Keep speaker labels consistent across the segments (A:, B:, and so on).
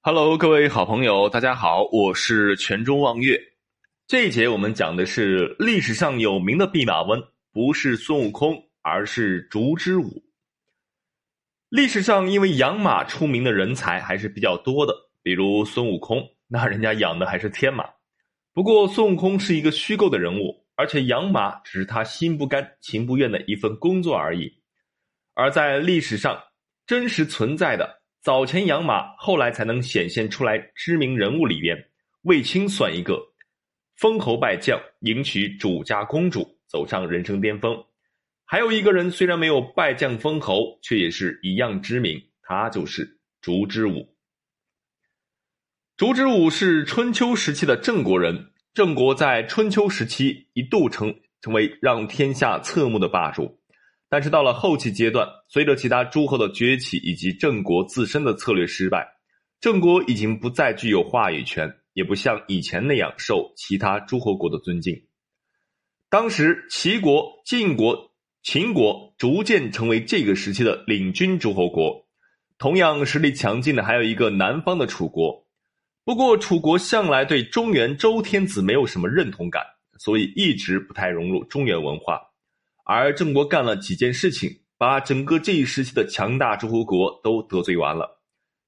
A: Hello，各位好朋友，大家好，我是全中望月。这一节我们讲的是历史上有名的弼马温，不是孙悟空，而是烛之武。历史上因为养马出名的人才还是比较多的，比如孙悟空，那人家养的还是天马。不过孙悟空是一个虚构的人物，而且养马只是他心不甘情不愿的一份工作而已。而在历史上真实存在的。早前养马，后来才能显现出来。知名人物里边，卫青算一个，封侯拜将，迎娶主家公主，走上人生巅峰。还有一个人，虽然没有拜将封侯，却也是一样知名，他就是烛之武。烛之武是春秋时期的郑国人，郑国在春秋时期一度成成为让天下侧目的霸主。但是到了后期阶段，随着其他诸侯的崛起以及郑国自身的策略失败，郑国已经不再具有话语权，也不像以前那样受其他诸侯国的尊敬。当时齐国、晋国、秦国逐渐成为这个时期的领军诸侯国，同样实力强劲的还有一个南方的楚国。不过楚国向来对中原周天子没有什么认同感，所以一直不太融入中原文化。而郑国干了几件事情，把整个这一时期的强大诸侯国都得罪完了。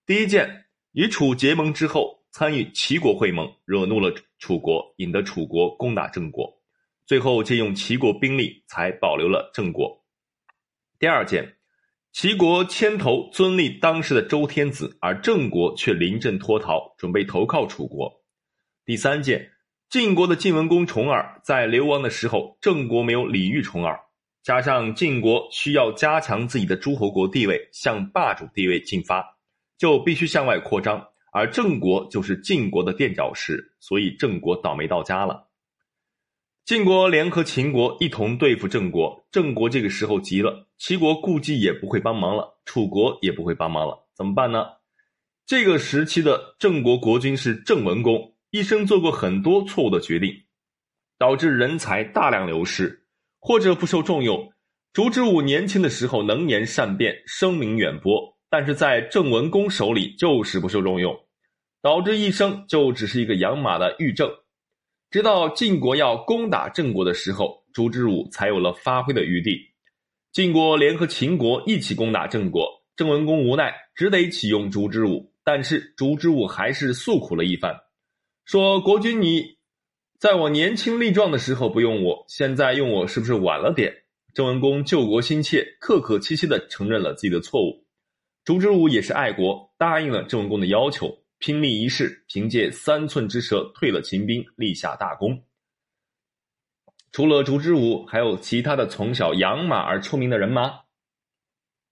A: 第一件，与楚结盟之后，参与齐国会盟，惹怒了楚国，引得楚国攻打郑国，最后借用齐国兵力才保留了郑国。第二件，齐国牵头尊立当时的周天子，而郑国却临阵脱逃，准备投靠楚国。第三件，晋国的晋文公重耳在流亡的时候，郑国没有礼遇重耳。加上晋国需要加强自己的诸侯国地位，向霸主地位进发，就必须向外扩张，而郑国就是晋国的垫脚石，所以郑国倒霉到家了。晋国联合秦国一同对付郑国，郑国这个时候急了，齐国估计也不会帮忙了，楚国也不会帮忙了，怎么办呢？这个时期的郑国国君是郑文公，一生做过很多错误的决定，导致人才大量流失。或者不受重用，烛之武年轻的时候能言善辩，声名远播，但是在郑文公手里就是不受重用，导致一生就只是一个养马的御正。直到晋国要攻打郑国的时候，烛之武才有了发挥的余地。晋国联合秦国一起攻打郑国，郑文公无奈只得启用烛之武，但是烛之武还是诉苦了一番，说：“国君你。”在我年轻力壮的时候不用我，现在用我是不是晚了点？郑文公救国心切，客客气气的承认了自己的错误。烛之武也是爱国，答应了郑文公的要求，拼力一试，凭借三寸之舌退了秦兵，立下大功。除了烛之武，还有其他的从小养马而出名的人吗？